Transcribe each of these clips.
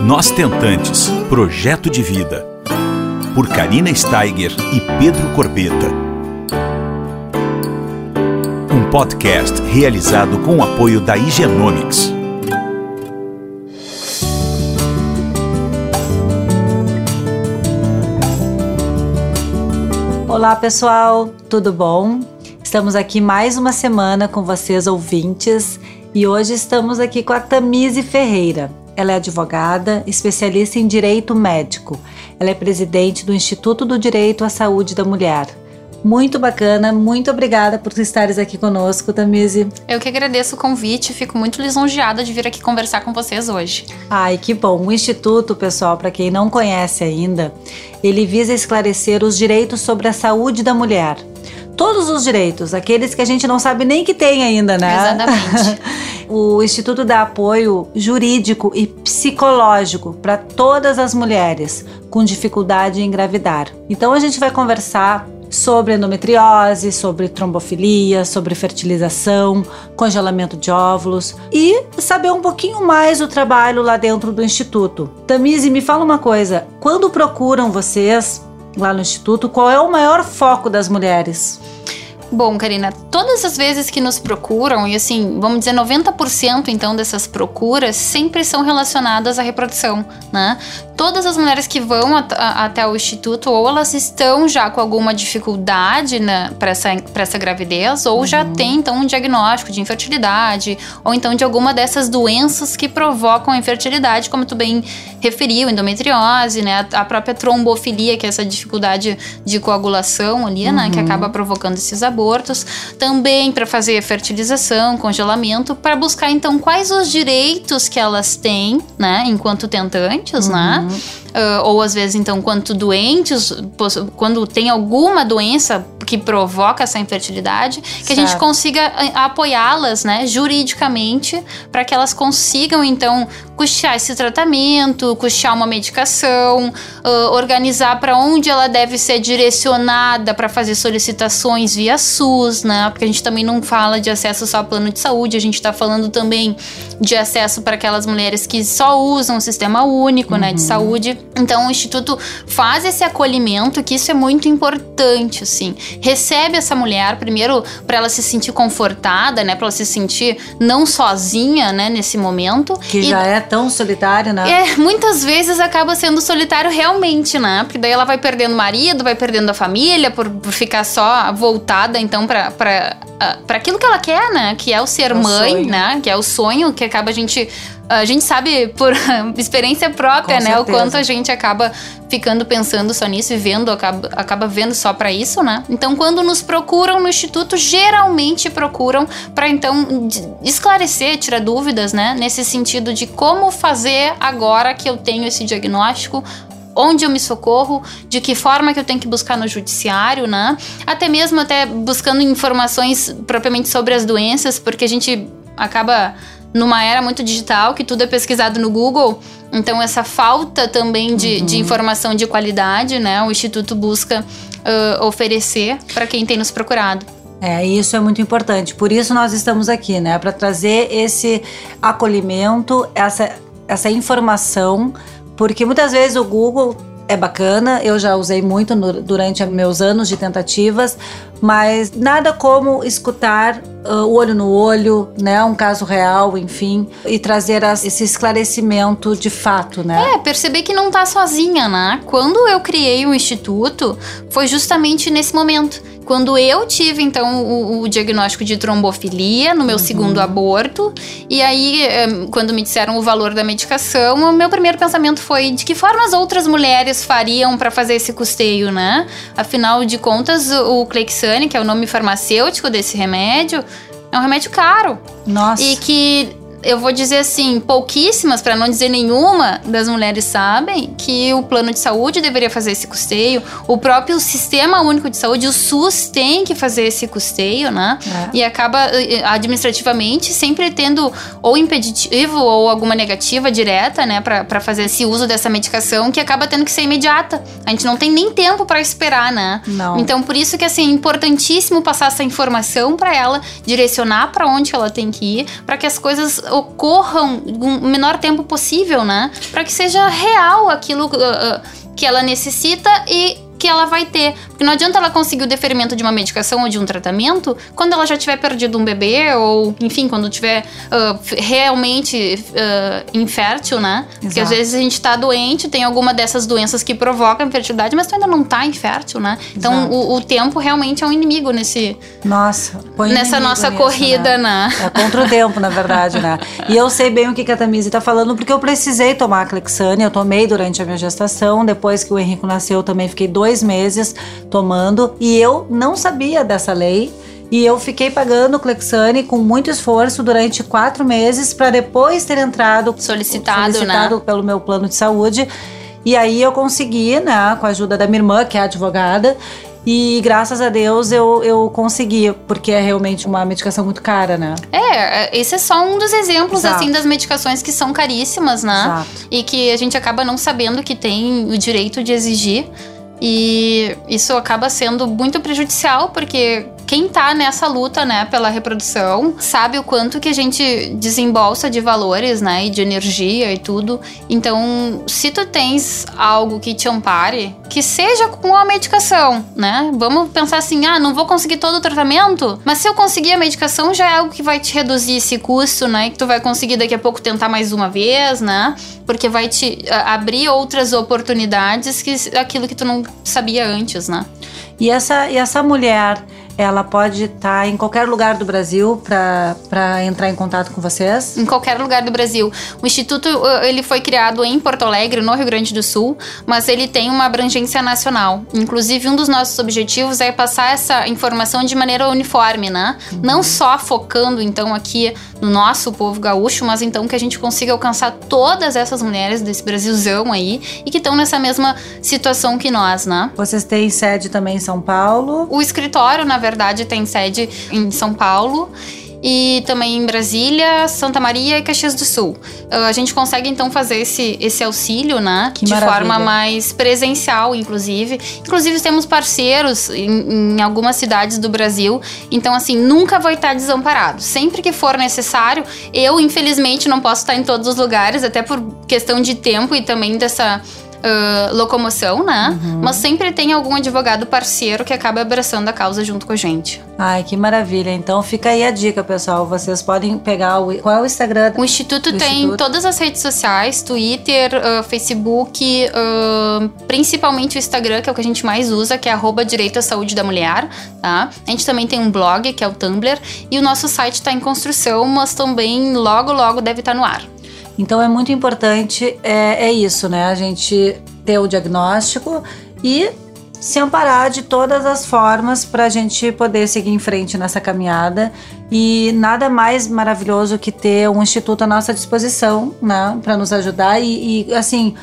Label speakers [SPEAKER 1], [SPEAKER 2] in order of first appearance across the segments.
[SPEAKER 1] Nós Tentantes Projeto de Vida. Por Karina Steiger e Pedro Corbeta. Um podcast realizado com o apoio da Higienomics.
[SPEAKER 2] Olá pessoal, tudo bom? Estamos aqui mais uma semana com vocês ouvintes e hoje estamos aqui com a Tamise Ferreira. Ela é advogada, especialista em direito médico. Ela é presidente do Instituto do Direito à Saúde da Mulher. Muito bacana, muito obrigada por estares aqui conosco, Tamise.
[SPEAKER 3] Eu que agradeço o convite, fico muito lisonjeada de vir aqui conversar com vocês hoje.
[SPEAKER 2] Ai, que bom. O Instituto, pessoal, para quem não conhece ainda, ele visa esclarecer os direitos sobre a saúde da mulher todos os direitos, aqueles que a gente não sabe nem que tem ainda, né?
[SPEAKER 3] Exatamente.
[SPEAKER 2] o Instituto dá apoio jurídico e psicológico para todas as mulheres com dificuldade em engravidar. Então a gente vai conversar sobre endometriose, sobre trombofilia, sobre fertilização, congelamento de óvulos e saber um pouquinho mais do trabalho lá dentro do instituto. Tamise, me fala uma coisa, quando procuram vocês lá no instituto, qual é o maior foco das mulheres?
[SPEAKER 3] Bom, Karina, todas as vezes que nos procuram, e assim, vamos dizer 90% então dessas procuras sempre são relacionadas à reprodução, né? Todas as mulheres que vão at até o instituto, ou elas estão já com alguma dificuldade né, para essa, essa gravidez, ou uhum. já tem então um diagnóstico de infertilidade, ou então de alguma dessas doenças que provocam a infertilidade, como tu bem referiu, endometriose, né? A própria trombofilia, que é essa dificuldade de coagulação ali, uhum. né? Que uhum. acaba provocando esses abortos abortos, também para fazer fertilização, congelamento, para buscar então quais os direitos que elas têm, né, enquanto tentantes, né? uhum. né? Uh, ou às vezes então quanto doentes, quando tem alguma doença que provoca essa infertilidade, que certo. a gente consiga apoiá-las, né, juridicamente, para que elas consigam então custear esse tratamento, custear uma medicação, uh, organizar para onde ela deve ser direcionada para fazer solicitações via SUS, né? Porque a gente também não fala de acesso só ao plano de saúde, a gente está falando também de acesso para aquelas mulheres que só usam o sistema único, uhum. né, de uhum. Saúde. Então o instituto faz esse acolhimento, que isso é muito importante, assim. Recebe essa mulher primeiro para ela se sentir confortada, né, para ela se sentir não sozinha, né, nesse momento.
[SPEAKER 2] Que e... já é tão solitário, né?
[SPEAKER 3] É, muitas vezes acaba sendo solitário realmente, né? Porque daí ela vai perdendo o marido, vai perdendo a família por, por ficar só voltada, então, pra, pra, uh, pra aquilo que ela quer, né? Que é o ser é mãe, sonho. né? Que é o sonho que acaba a gente a gente sabe por experiência própria, Com né, certeza. o quanto a gente acaba ficando pensando só nisso e vendo, acaba, acaba vendo só para isso, né? Então, quando nos procuram no instituto, geralmente procuram para então esclarecer, tirar dúvidas, né, nesse sentido de como fazer agora que eu tenho esse diagnóstico, onde eu me socorro, de que forma que eu tenho que buscar no judiciário, né? Até mesmo até buscando informações propriamente sobre as doenças, porque a gente acaba numa era muito digital, que tudo é pesquisado no Google. Então, essa falta também de, uhum. de informação de qualidade, né? O Instituto busca uh, oferecer para quem tem nos procurado.
[SPEAKER 2] É, isso é muito importante. Por isso nós estamos aqui, né? Para trazer esse acolhimento, essa, essa informação, porque muitas vezes o Google é bacana, eu já usei muito no, durante meus anos de tentativas, mas nada como escutar uh, o olho no olho, né, um caso real, enfim, e trazer as, esse esclarecimento de fato, né?
[SPEAKER 3] É, perceber que não tá sozinha, né? Quando eu criei o instituto, foi justamente nesse momento quando eu tive, então, o, o diagnóstico de trombofilia no meu uhum. segundo aborto, e aí, eh, quando me disseram o valor da medicação, o meu primeiro pensamento foi de que forma as outras mulheres fariam para fazer esse custeio, né? Afinal de contas, o Clexane, que é o nome farmacêutico desse remédio, é um remédio caro.
[SPEAKER 2] Nossa.
[SPEAKER 3] E que eu vou dizer assim, pouquíssimas, para não dizer nenhuma, das mulheres sabem que o plano de saúde deveria fazer esse custeio, o próprio Sistema Único de Saúde, o SUS, tem que fazer esse custeio, né? É. E acaba eh, administrativamente sempre tendo ou impeditivo ou alguma negativa direta, né, para fazer esse uso dessa medicação que acaba tendo que ser imediata. A gente não tem nem tempo para esperar, né?
[SPEAKER 2] Não.
[SPEAKER 3] Então, por isso que assim, é importantíssimo passar essa informação para ela, direcionar para onde ela tem que ir, para que as coisas ocorram o menor tempo possível, né? Para que seja real aquilo uh, uh, que ela necessita e que ela vai ter. Porque não adianta ela conseguir o deferimento de uma medicação ou de um tratamento quando ela já tiver perdido um bebê ou, enfim, quando tiver uh, realmente uh, infértil, né? Exato. Porque às vezes a gente tá doente, tem alguma dessas doenças que provocam infertilidade, mas tu ainda não tá infértil, né? Então o, o, tempo realmente é um inimigo nesse.
[SPEAKER 2] Nossa,
[SPEAKER 3] nessa nossa nisso, corrida, né?
[SPEAKER 2] né? É contra o tempo, na verdade, né? E eu sei bem o que a Tamise tá falando, porque eu precisei tomar a Clexane, eu tomei durante a minha gestação, depois que o Henrico nasceu, eu também fiquei dois dois meses tomando e eu não sabia dessa lei. E eu fiquei pagando Clexane com muito esforço durante quatro meses para depois ter entrado
[SPEAKER 3] solicitado,
[SPEAKER 2] solicitado
[SPEAKER 3] né?
[SPEAKER 2] pelo meu plano de saúde. E aí eu consegui, né, com a ajuda da minha irmã, que é advogada, e graças a Deus eu, eu consegui, porque é realmente uma medicação muito cara, né?
[SPEAKER 3] É, esse é só um dos exemplos, Exato. assim, das medicações que são caríssimas, né? Exato. E que a gente acaba não sabendo que tem o direito de exigir. E isso acaba sendo muito prejudicial, porque quem tá nessa luta, né, pela reprodução, sabe o quanto que a gente desembolsa de valores, né, e de energia e tudo. Então, se tu tens algo que te ampare, que seja com a medicação, né? Vamos pensar assim, ah, não vou conseguir todo o tratamento, mas se eu conseguir a medicação já é algo que vai te reduzir esse custo, né, que tu vai conseguir daqui a pouco tentar mais uma vez, né? Porque vai te abrir outras oportunidades que aquilo que tu não sabia antes, né?
[SPEAKER 2] E essa, e essa mulher ela pode estar tá em qualquer lugar do Brasil para entrar em contato com vocês?
[SPEAKER 3] Em qualquer lugar do Brasil. O Instituto uh, ele foi criado em Porto Alegre, no Rio Grande do Sul, mas ele tem uma abrangência nacional. Inclusive, um dos nossos objetivos é passar essa informação de maneira uniforme, né? Uhum. Não só focando, então, aqui no nosso povo gaúcho, mas então que a gente consiga alcançar todas essas mulheres desse Brasilzão aí e que estão nessa mesma situação que nós, né?
[SPEAKER 2] Vocês têm sede também em São Paulo?
[SPEAKER 3] O escritório, na verdade, verdade, tem sede em São Paulo e também em Brasília, Santa Maria e Caxias do Sul. Uh, a gente consegue então fazer esse, esse auxílio, né?
[SPEAKER 2] Que
[SPEAKER 3] de
[SPEAKER 2] maravilha.
[SPEAKER 3] forma mais presencial, inclusive. Inclusive temos parceiros em, em, algumas cidades do Brasil. Então, assim, nunca vai estar desamparado. Sempre que for necessário, eu, infelizmente, não posso estar em todos os lugares, até por questão de tempo e também dessa uh, locomoção, né? Uhum. Mas sempre tem algum advogado parceiro que acaba abraçando a causa junto com a gente.
[SPEAKER 2] Ai, que maravilha. Então fica aí a dica, pessoal. Vocês podem pegar o. Qual é o Instagram?
[SPEAKER 3] O Instituto tem Instituto? todas as redes sociais: Twitter, uh, Facebook, uh, principalmente o Instagram, que é o que a gente mais usa, que é arroba Direito à Saúde da Mulher. Tá? A gente também tem um blog, que é o Tumblr, e o nosso site está em construção, mas também logo, logo deve estar tá no ar.
[SPEAKER 2] Então é muito importante, é, é isso, né? A gente ter o diagnóstico e se amparar de todas as formas para a gente poder seguir em frente nessa caminhada. E nada mais maravilhoso que ter um instituto à nossa disposição, né, para nos ajudar. E, e, assim,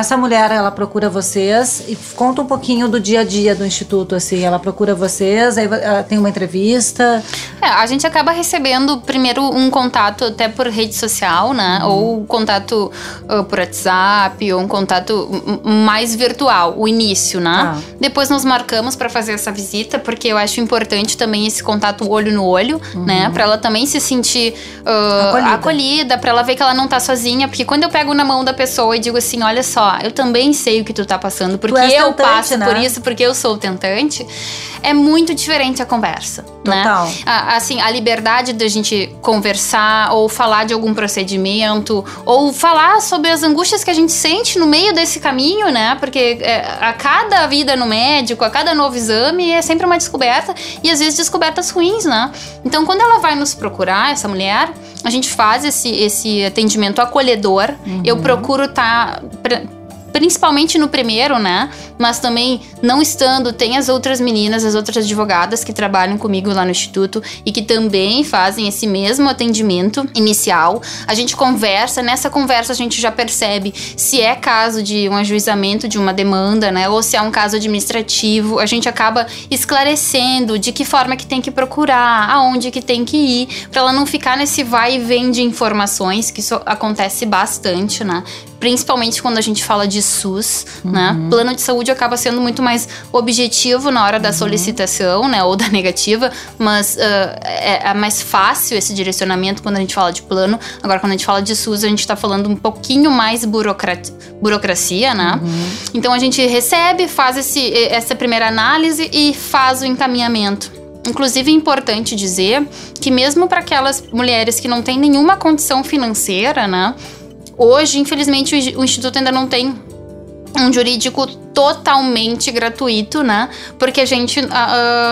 [SPEAKER 2] essa mulher, ela procura vocês e conta um pouquinho do dia a dia do instituto, assim. Ela procura vocês, aí tem uma entrevista.
[SPEAKER 3] É, a gente acaba recebendo primeiro um contato até por rede social, né? Uhum. Ou contato uh, por WhatsApp, ou um contato mais virtual, o início, né? Ah. Depois nos marcamos para fazer essa visita, porque eu acho importante também esse contato olho no olho, uhum. né? Pra ela também se sentir uh, acolhida, acolhida para ela ver que ela não tá sozinha. Porque quando eu pego na mão da pessoa e digo assim, olha só, só, eu também sei o que tu tá passando, porque eu tentante, passo né? por isso, porque eu sou tentante, é muito diferente a conversa. Né? Total. Né? assim, a liberdade da gente conversar, ou falar de algum procedimento, ou falar sobre as angústias que a gente sente no meio desse caminho, né? Porque é, a cada vida no médico, a cada novo exame, é sempre uma descoberta, e às vezes descobertas ruins, né? Então, quando ela vai nos procurar, essa mulher, a gente faz esse, esse atendimento acolhedor. Uhum. Eu procuro estar. Tá, principalmente no primeiro, né? Mas também, não estando, tem as outras meninas, as outras advogadas que trabalham comigo lá no Instituto e que também fazem esse mesmo atendimento inicial. A gente conversa, nessa conversa a gente já percebe se é caso de um ajuizamento de uma demanda, né? Ou se é um caso administrativo. A gente acaba esclarecendo de que forma que tem que procurar, aonde que tem que ir, para ela não ficar nesse vai e vem de informações, que isso acontece bastante, né? Principalmente quando a gente fala de SUS, né? Plano de saúde acaba sendo muito mais objetivo na hora da solicitação, né? Ou da negativa, mas uh, é, é, mais fácil esse direcionamento quando a gente fala de plano. Agora, quando a gente fala de SUS, a gente tá falando um pouquinho mais burocrat burocracia, né? Então a gente recebe, faz esse, essa primeira análise e faz o encaminhamento. Inclusive é importante dizer que mesmo para aquelas mulheres que não têm nenhuma condição financeira, né? Hoje, infelizmente, o Instituto ainda não tem um jurídico totalmente gratuito, né? Porque a gente uh,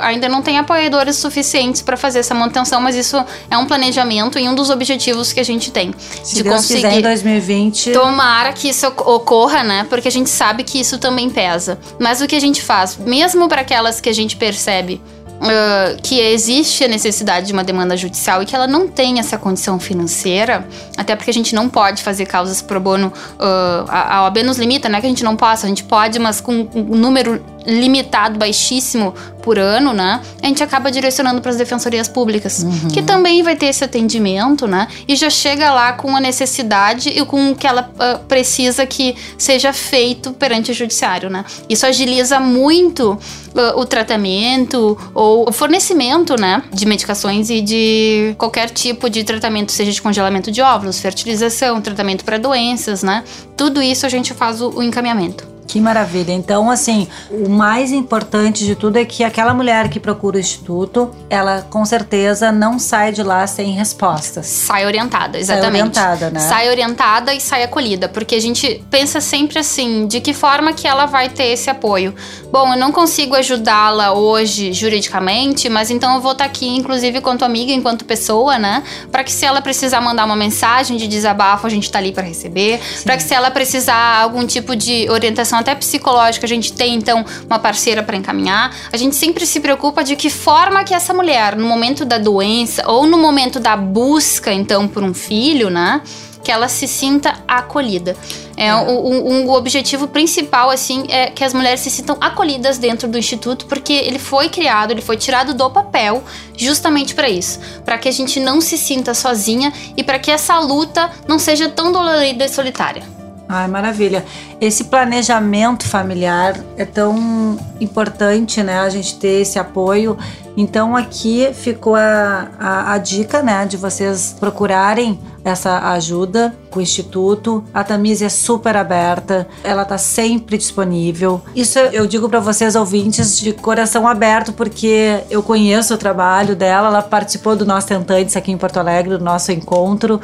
[SPEAKER 3] ainda não tem apoiadores suficientes para fazer essa manutenção, mas isso é um planejamento e um dos objetivos que a gente tem.
[SPEAKER 2] Se de Deus conseguir quiser, em 2020.
[SPEAKER 3] Tomara que isso ocorra, né? Porque a gente sabe que isso também pesa. Mas o que a gente faz, mesmo para aquelas que a gente percebe Uh, que existe a necessidade de uma demanda judicial e que ela não tem essa condição financeira, até porque a gente não pode fazer causas pro bono, uh, a, a OAB nos limita, não é que a gente não possa, a gente pode, mas com um número limitado, baixíssimo por ano, né? A gente acaba direcionando para as defensorias públicas, uhum. que também vai ter esse atendimento, né? E já chega lá com a necessidade e com o que ela uh, precisa que seja feito perante o judiciário, né? Isso agiliza muito uh, o tratamento ou o fornecimento, né? De medicações e de qualquer tipo de tratamento, seja de congelamento de óvulos, fertilização, tratamento para doenças, né? Tudo isso a gente faz o, o encaminhamento.
[SPEAKER 2] Que maravilha. Então, assim, o mais importante de tudo é que aquela mulher que procura o instituto, ela com certeza não sai de lá sem respostas.
[SPEAKER 3] Sai orientada, exatamente.
[SPEAKER 2] Sai orientada, né?
[SPEAKER 3] Sai orientada e sai acolhida, porque a gente pensa sempre assim, de que forma que ela vai ter esse apoio. Bom, eu não consigo ajudá-la hoje juridicamente, mas então eu vou estar aqui, inclusive, enquanto amiga, enquanto pessoa, né? Para que se ela precisar mandar uma mensagem de desabafo, a gente tá ali para receber. Para que se ela precisar algum tipo de orientação até psicológica, a gente tem então uma parceira para encaminhar. A gente sempre se preocupa de que forma que essa mulher, no momento da doença ou no momento da busca então por um filho, né? que ela se sinta acolhida. É, é. O, um, o, objetivo principal, assim, é que as mulheres se sintam acolhidas dentro do instituto, porque ele foi criado, ele foi tirado do papel justamente para isso, para que a gente não se sinta sozinha e para que essa luta não seja tão dolorida e solitária.
[SPEAKER 2] Ai, maravilha. Esse planejamento familiar é tão importante, né? A gente ter esse apoio. Então aqui ficou a, a, a dica, né? De vocês procurarem essa ajuda com o Instituto. A Tamise é super aberta, ela tá sempre disponível. Isso eu digo para vocês, ouvintes, de coração aberto, porque eu conheço o trabalho dela, ela participou do nosso Tentantes aqui em Porto Alegre, do nosso encontro,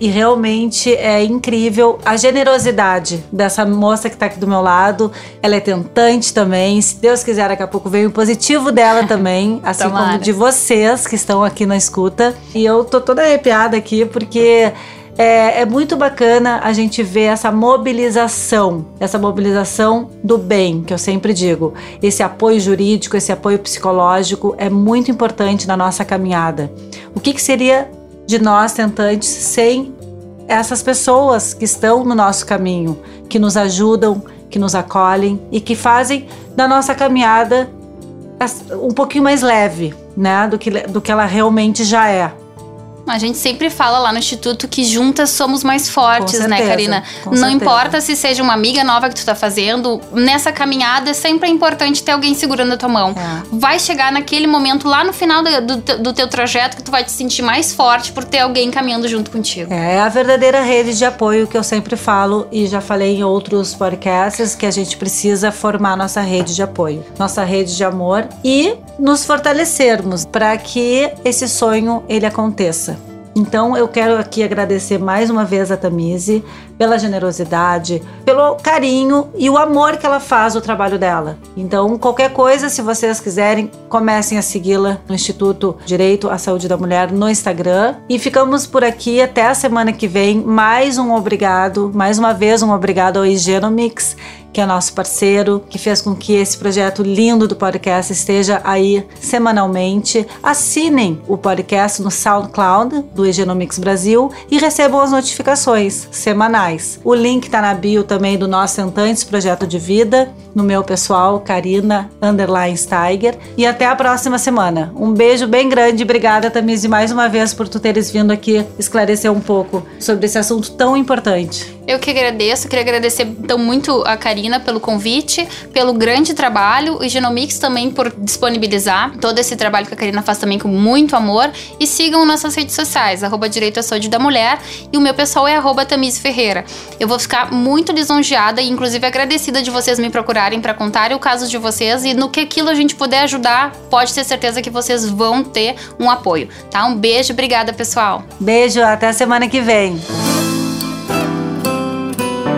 [SPEAKER 2] e realmente é incrível a generosidade dessa moça que tá aqui do meu lado. Ela é tentante também. Se Deus quiser, daqui a pouco vem o positivo dela também, assim como de vocês que estão aqui na escuta. E eu tô toda arrepiada aqui porque é, é, muito bacana a gente ver essa mobilização, essa mobilização do bem, que eu sempre digo. Esse apoio jurídico, esse apoio psicológico é muito importante na nossa caminhada. O que, que seria de nós tentantes sem essas pessoas que estão no nosso caminho, que nos ajudam, que nos acolhem e que fazem da nossa caminhada um pouquinho mais leve, né, do que, do que ela realmente já é.
[SPEAKER 3] A gente sempre fala lá no Instituto que juntas somos mais fortes,
[SPEAKER 2] certeza,
[SPEAKER 3] né, Karina? Não
[SPEAKER 2] certeza.
[SPEAKER 3] importa se seja uma amiga nova que tu tá fazendo, nessa caminhada sempre é importante ter alguém segurando a tua mão. É. Vai chegar naquele momento lá no final do, do, do, teu trajeto que tu vai te sentir mais forte por ter alguém caminhando junto contigo.
[SPEAKER 2] É, é a verdadeira rede de apoio que eu sempre falo e já falei em outros podcasts que a gente precisa formar nossa rede de apoio, nossa rede de amor e nos fortalecermos para que esse sonho ele aconteça. Então eu quero aqui agradecer mais uma vez a Tamise pela generosidade, pelo carinho e o amor que ela faz o trabalho dela. Então, qualquer coisa, se vocês quiserem, comecem a segui-la no Instituto Direito à Saúde da Mulher no Instagram. E ficamos por aqui até a semana que vem. Mais um obrigado, mais uma vez um obrigado ao Higienomix que é nosso parceiro, que fez com que esse projeto lindo do podcast esteja aí semanalmente. Assinem o podcast no SoundCloud do Egenomics Brasil e recebam as notificações semanais. O link está na bio também do nosso Tentantes Projeto de Vida, no meu pessoal, Karina Underline Steiger. E até a próxima semana. Um beijo bem grande, obrigada Tamise mais uma vez por tu teres vindo aqui esclarecer um pouco sobre esse assunto tão importante.
[SPEAKER 3] Eu que agradeço, queria agradecer então muito a Karina pelo convite, pelo grande trabalho, o Genomics também por disponibilizar todo esse trabalho que a Karina faz também com muito amor. E sigam nossas redes sociais, arroba Direito à Saúde da Mulher, e o meu pessoal é arroba Tamise Ferreira. Eu vou ficar muito lisonjeada e inclusive agradecida de vocês me procurarem para contarem o caso de vocês e no que aquilo a gente puder ajudar, pode ter certeza que vocês vão ter um apoio, tá? Um beijo, obrigada pessoal.
[SPEAKER 2] Beijo, até a semana que vem.